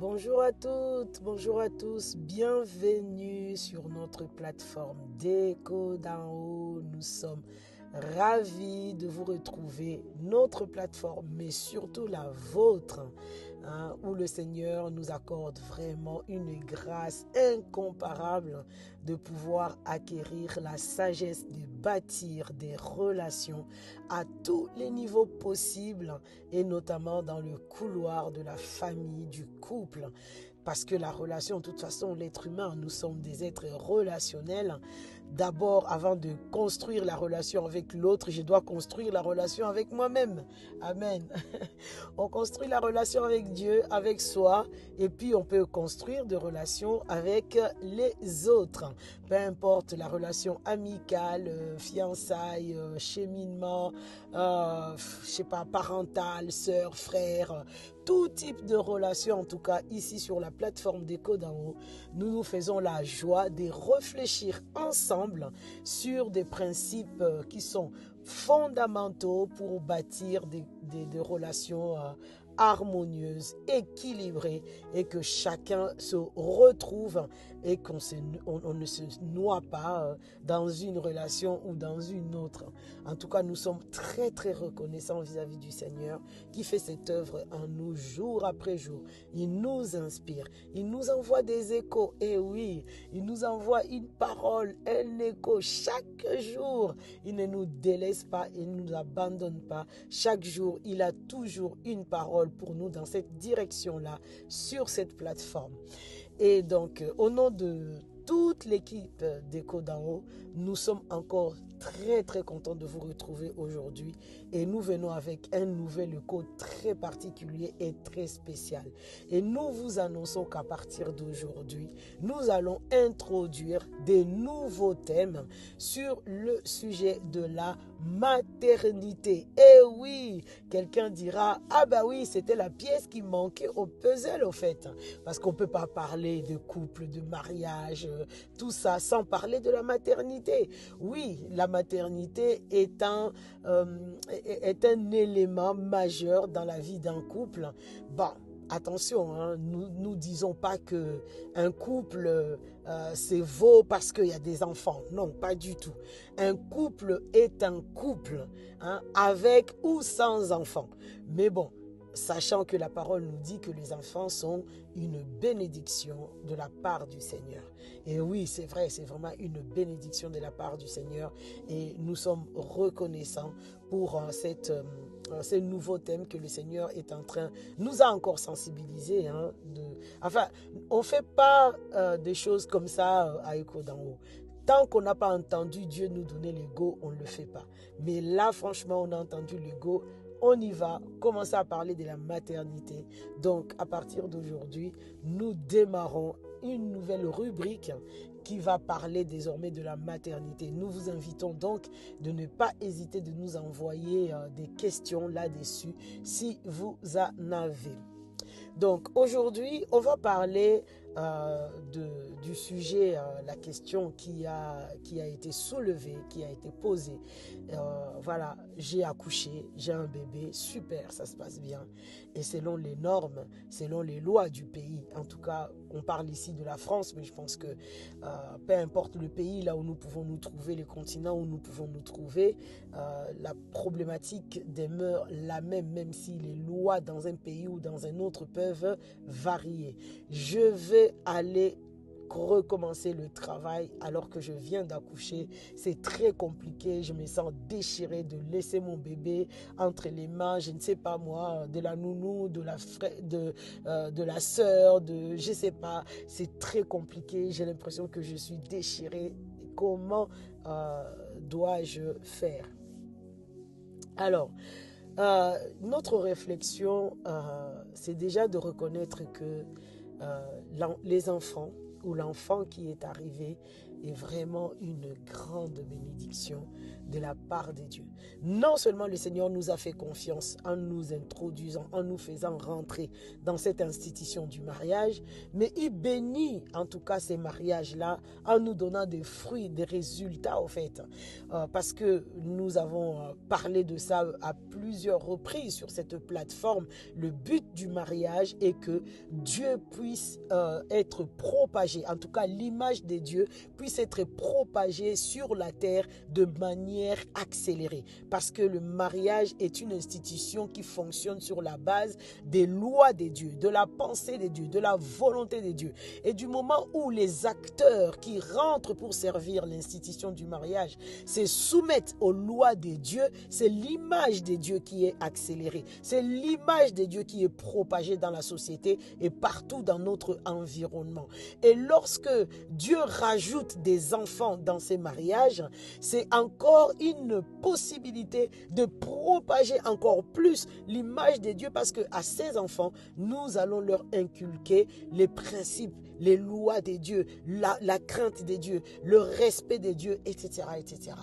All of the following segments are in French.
Bonjour à toutes, bonjour à tous, bienvenue sur notre plateforme Déco d'en haut. Nous sommes ravis de vous retrouver, notre plateforme, mais surtout la vôtre, hein, où le Seigneur nous accorde vraiment une grâce incomparable de pouvoir acquérir la sagesse de bâtir des relations à tous les niveaux possibles et notamment dans le couloir de la famille, du couple. Parce que la relation, de toute façon, l'être humain, nous sommes des êtres relationnels. D'abord, avant de construire la relation avec l'autre, je dois construire la relation avec moi-même. Amen. On construit la relation avec Dieu, avec soi, et puis on peut construire des relations avec les autres. Peu importe la relation amicale, euh, fiançailles, euh, cheminement, euh, je sais pas, parentale, sœur, frère, tout type de relation, en tout cas ici sur la plateforme d'Echo d'en haut, nous nous faisons la joie de réfléchir ensemble sur des principes qui sont fondamentaux pour bâtir des, relations harmonieuse, équilibrée et que chacun se retrouve et qu'on on, ne se noie pas euh, dans une relation ou dans une autre. En tout cas, nous sommes très très reconnaissants vis-à-vis du Seigneur qui fait cette œuvre en nous jour après jour. Il nous inspire, il nous envoie des échos. Et oui, il nous envoie une parole, un écho chaque jour. Il ne nous délaisse pas, il ne nous abandonne pas. Chaque jour, il a toujours une parole pour nous dans cette direction-là, sur cette plateforme. Et donc, euh, au nom de toute l'équipe d'Echo d'en haut, nous sommes encore très très contents de vous retrouver aujourd'hui et nous venons avec un nouvel écho très particulier et très spécial. Et nous vous annonçons qu'à partir d'aujourd'hui, nous allons introduire des nouveaux thèmes sur le sujet de la maternité. Et oui, quelqu'un dira, ah bah oui, c'était la pièce qui manquait au puzzle au fait. Parce qu'on ne peut pas parler de couple, de mariage, tout ça, sans parler de la maternité. Oui, la maternité est un, euh, est un élément majeur dans la vie d'un couple. Bon, attention, hein, nous ne disons pas que un couple euh, c'est vaut parce qu'il y a des enfants. Non, pas du tout. Un couple est un couple, hein, avec ou sans enfants. Mais bon, sachant que la parole nous dit que les enfants sont une bénédiction de la part du Seigneur. Et oui, c'est vrai, c'est vraiment une bénédiction de la part du Seigneur. Et nous sommes reconnaissants pour euh, cette, euh, ce nouveau thème que le Seigneur est en train, nous a encore sensibilisés. Hein, enfin, on fait pas euh, des choses comme ça à écho d'en haut. Tant qu'on n'a pas entendu Dieu nous donner l'ego, on ne le fait pas. Mais là, franchement, on a entendu l'ego on y va, commencer à parler de la maternité. Donc, à partir d'aujourd'hui, nous démarrons une nouvelle rubrique qui va parler désormais de la maternité. Nous vous invitons donc de ne pas hésiter de nous envoyer euh, des questions là-dessus si vous en avez. Donc aujourd'hui, on va parler euh, de, du sujet, euh, la question qui a, qui a été soulevée, qui a été posée. Euh, voilà, j'ai accouché, j'ai un bébé, super, ça se passe bien. Et selon les normes, selon les lois du pays, en tout cas, on parle ici de la France, mais je pense que peu importe le pays, là où nous pouvons nous trouver, les continents où nous pouvons nous trouver, la problématique demeure la même, même si les lois dans un pays ou dans un autre peuvent varier. Je vais aller recommencer le travail alors que je viens d'accoucher. C'est très compliqué. Je me sens déchirée de laisser mon bébé entre les mains, je ne sais pas moi, de la nounou, de la, euh, de la soeur, de je sais pas. C'est très compliqué. J'ai l'impression que je suis déchirée. Comment euh, dois-je faire? Alors, euh, notre réflexion, c'est déjà de reconnaître que euh, les enfants ou l'enfant qui est arrivé est vraiment une grande bénédiction de la part de Dieu. Non seulement le Seigneur nous a fait confiance en nous introduisant, en nous faisant rentrer dans cette institution du mariage, mais il bénit en tout cas ces mariages-là en nous donnant des fruits, des résultats au fait. Euh, parce que nous avons euh, parlé de ça à plusieurs reprises sur cette plateforme. Le but du mariage est que Dieu puisse euh, être propagé, en tout cas l'image de Dieu puisse être propagée sur la terre de manière accélérée. Parce que le mariage est une institution qui fonctionne sur la base des lois des dieux, de la pensée des dieux, de la volonté des dieux. Et du moment où les acteurs qui rentrent pour servir l'institution du mariage se soumettent aux lois des dieux, c'est l'image des dieux qui est accélérée. C'est l'image des dieux qui est propagée dans la société et partout dans notre environnement. Et lorsque Dieu rajoute des enfants dans ces mariages, c'est encore une possibilité de propager encore plus l'image de Dieu parce que à ces enfants, nous allons leur inculquer les principes, les lois des dieux, la, crainte des dieux, le respect des dieux, etc., etc.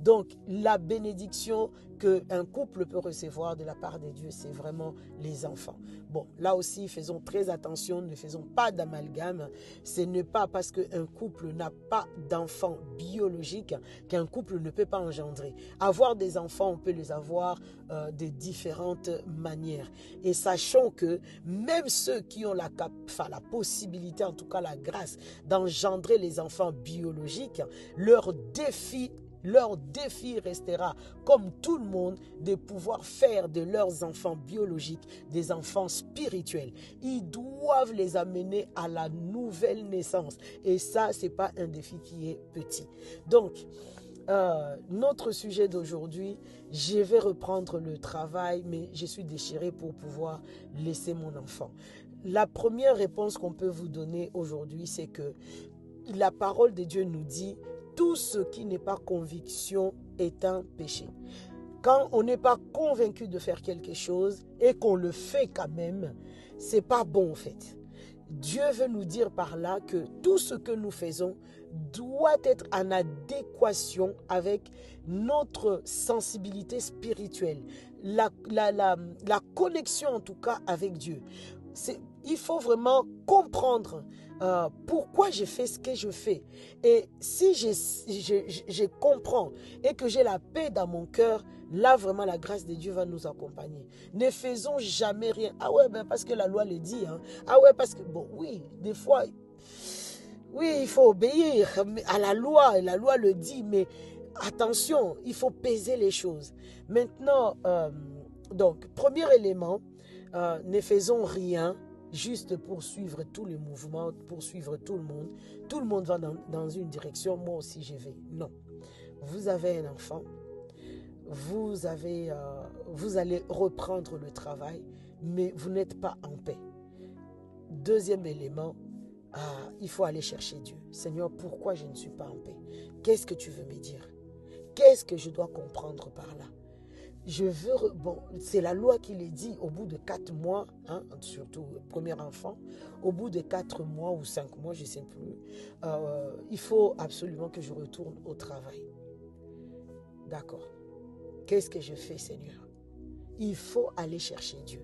Donc, la bénédiction qu'un couple peut recevoir de la part de Dieu, c'est vraiment les enfants. Bon, là aussi, faisons très attention, ne faisons pas d'amalgame. Ce n'est pas parce qu'un couple n'a pas d'enfants biologiques qu'un couple ne peut pas engendrer. Avoir des enfants, on peut les avoir euh, de différentes manières. Et sachons que même ceux qui ont la, enfin, la possibilité, en tout cas la grâce, d'engendrer les enfants biologiques, leur défi leur défi restera, comme tout le monde, de pouvoir faire de leurs enfants biologiques des enfants spirituels. Ils doivent les amener à la nouvelle naissance. Et ça, ce n'est pas un défi qui est petit. Donc, euh, notre sujet d'aujourd'hui, je vais reprendre le travail, mais je suis déchirée pour pouvoir laisser mon enfant. La première réponse qu'on peut vous donner aujourd'hui, c'est que la parole de Dieu nous dit, tout ce qui n'est pas conviction est un péché. Quand on n'est pas convaincu de faire quelque chose et qu'on le fait quand même, c'est pas bon en fait. Dieu veut nous dire par là que tout ce que nous faisons doit être en adéquation avec notre sensibilité spirituelle, la, la, la, la connexion en tout cas avec Dieu. Il faut vraiment comprendre euh, pourquoi je fais ce que je fais. Et si je, comprends et que j'ai la paix dans mon cœur, là vraiment la grâce de Dieu va nous accompagner. Ne faisons jamais rien. Ah ouais, ben parce que la loi le dit. Hein. Ah ouais, parce que, bon, oui, des fois, oui, il faut obéir à la loi, la loi le dit, mais attention, il faut peser les choses. Maintenant, euh, donc, premier élément, euh, ne faisons rien juste pour suivre tous les mouvements, pour suivre tout le monde. Tout le monde va dans, une direction, moi aussi je vais. Non. Vous avez un enfant, vous, avez, euh, vous allez reprendre le travail, mais vous n'êtes pas en paix. Deuxième élément, ah, il faut aller chercher Dieu. Seigneur, pourquoi je ne suis pas en paix? Qu'est-ce que tu veux me dire? Qu'est-ce que je dois comprendre par là? Je veux, bon, c'est la loi qui le dit, au bout de quatre mois, hein, surtout premier enfant, au bout de quatre mois ou cinq mois, je ne sais plus, euh, il faut absolument que je retourne au travail. D'accord. Qu'est-ce que je fais, Seigneur? Il faut aller chercher Dieu.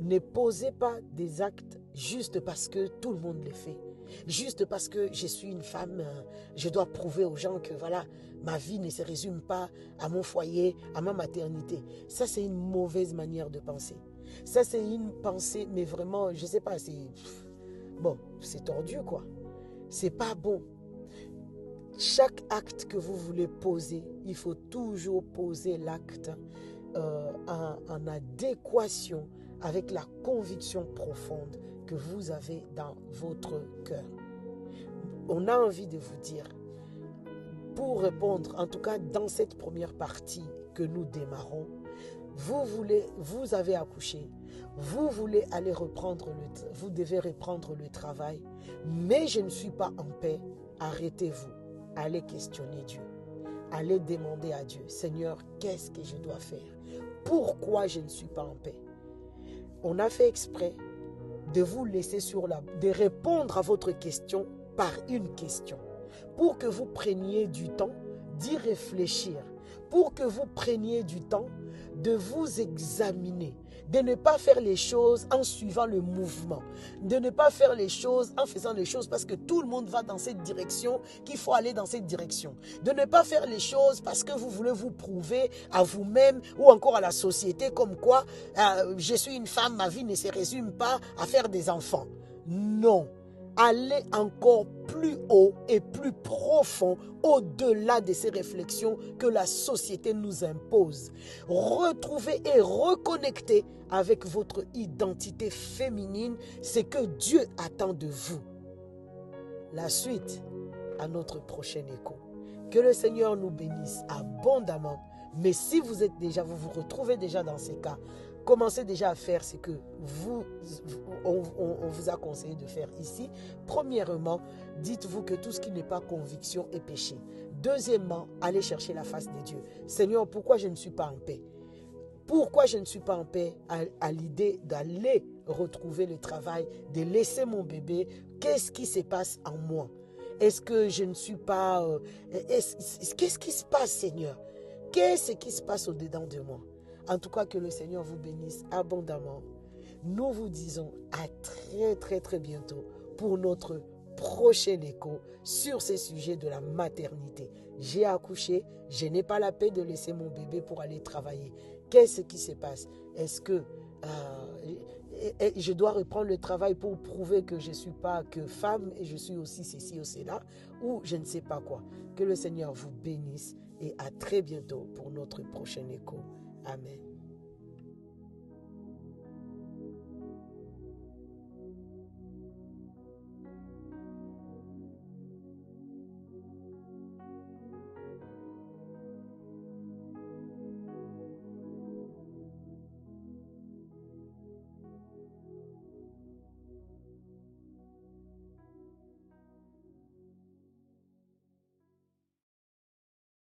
Ne posez pas des actes juste parce que tout le monde les fait. Juste parce que je suis une femme, euh, je dois prouver aux gens que voilà, ma vie ne se résume pas à mon foyer, à ma maternité. Ça, c'est une mauvaise manière de penser. Ça, c'est une pensée, mais vraiment, je ne sais pas, c'est. Bon, c'est tordu, quoi. C'est pas bon. Chaque acte que vous voulez poser, il faut toujours poser l'acte euh, en adéquation avec la conviction profonde que vous avez dans votre cœur. On a envie de vous dire, pour répondre, en tout cas dans cette première partie que nous démarrons, vous voulez, vous avez accouché, vous voulez aller reprendre le, vous devez reprendre le travail, mais je ne suis pas en paix. Arrêtez-vous, allez questionner Dieu, allez demander à Dieu, Seigneur, qu'est-ce que je dois faire? Pourquoi je ne suis pas en paix? On a fait exprès de vous laisser sur la, de répondre à votre question par une question. pour que vous preniez du temps d'y réfléchir, pour que vous preniez du temps de vous examiner, de ne pas faire les choses en suivant le mouvement, de ne pas faire les choses en faisant les choses parce que tout le monde va dans cette direction, qu'il faut aller dans cette direction, de ne pas faire les choses parce que vous voulez vous prouver à vous-même ou encore à la société comme quoi euh, je suis une femme, ma vie ne se résume pas à faire des enfants. Non aller encore plus haut et plus profond au-delà de ces réflexions que la société nous impose. Retrouver et reconnecter avec votre identité féminine, c'est que Dieu attend de vous. La suite à notre prochain écho. Que le Seigneur nous bénisse abondamment. Mais si vous êtes déjà, vous vous retrouvez déjà dans ces cas, commencez déjà à faire ce que vous, on, vous a conseillé de faire ici. Premièrement, dites-vous que tout ce qui n'est pas conviction est péché. Deuxièmement, allez chercher la face de Dieu. Seigneur, pourquoi je ne suis pas en paix? Pourquoi je ne suis pas en paix à, l'idée d'aller retrouver le travail, de laisser mon bébé? Qu'est-ce qui se passe en moi? Est-ce que je ne suis pas... Euh, qu'est-ce qui se passe, Seigneur? Qu'est-ce qui se passe au-dedans de moi? En tout cas, que le Seigneur vous bénisse abondamment. Nous vous disons à très très très bientôt pour notre prochain écho sur ces sujets de la maternité. J'ai accouché, je n'ai pas la paix de laisser mon bébé pour aller travailler. Qu'est-ce qui se passe? Est-ce que euh, je dois reprendre le travail pour prouver que je ne suis pas que femme et je suis aussi ceci ou cela Ou je ne sais pas quoi? Que le Seigneur vous bénisse et à très bientôt pour notre prochain écho. Amen.